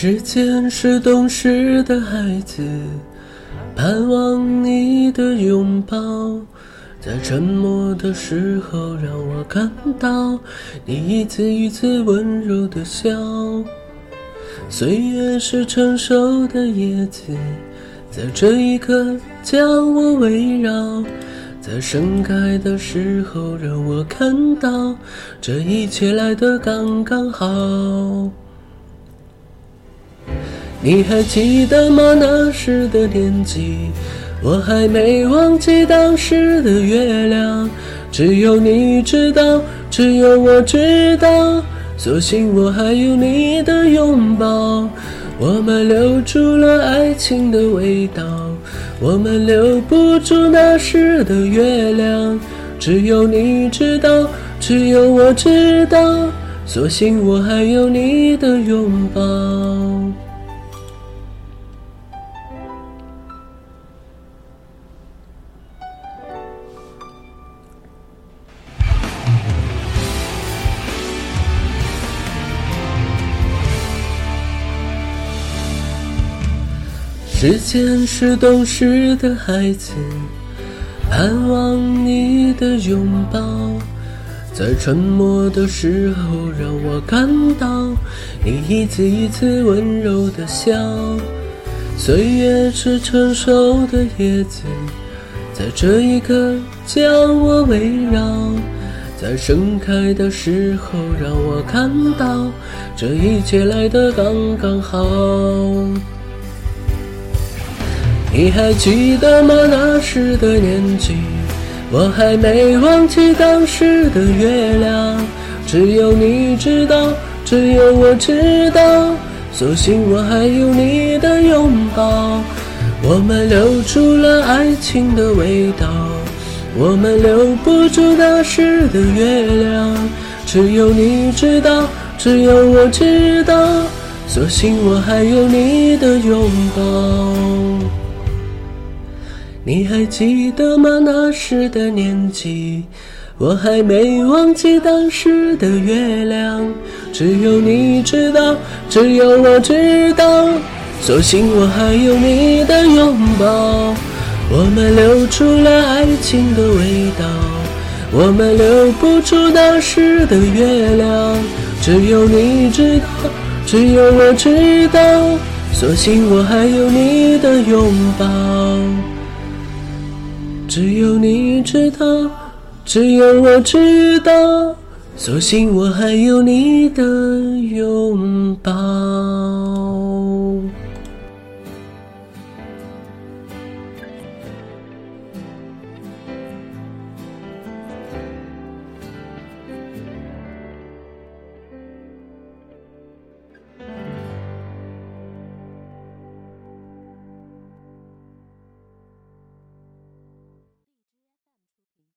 时间是懂事的孩子，盼望你的拥抱，在沉默的时候让我看到你一次一次温柔的笑。岁月是成熟的叶子，在这一刻将我围绕，在盛开的时候让我看到这一切来得刚刚好。你还记得吗？那时的年纪，我还没忘记当时的月亮。只有你知道，只有我知道，所幸我还有你的拥抱。我们留住了爱情的味道，我们留不住那时的月亮。只有你知道，只有我知道，所幸我还有你的拥抱。时间是懂事的孩子，盼望你的拥抱，在沉默的时候让我感到你一次一次温柔的笑。岁月是成熟的叶子，在这一刻将我围绕，在盛开的时候让我看到这一切来得刚刚好。你还记得吗？那时的年纪，我还没忘记当时的月亮。只有你知道，只有我知道，所幸我还有你的拥抱。我们留住了爱情的味道，我们留不住那时的月亮。只有你知道，只有我知道，所幸我还有你的拥抱。你还记得吗？那时的年纪，我还没忘记当时的月亮。只有你知道，只有我知道，所幸我还有你的拥抱。我们留住了爱情的味道，我们留不住那时的月亮。只有你知道，只有我知道，所幸我还有你的拥抱。只有你知道，只有我知道，所幸我还有你的拥抱。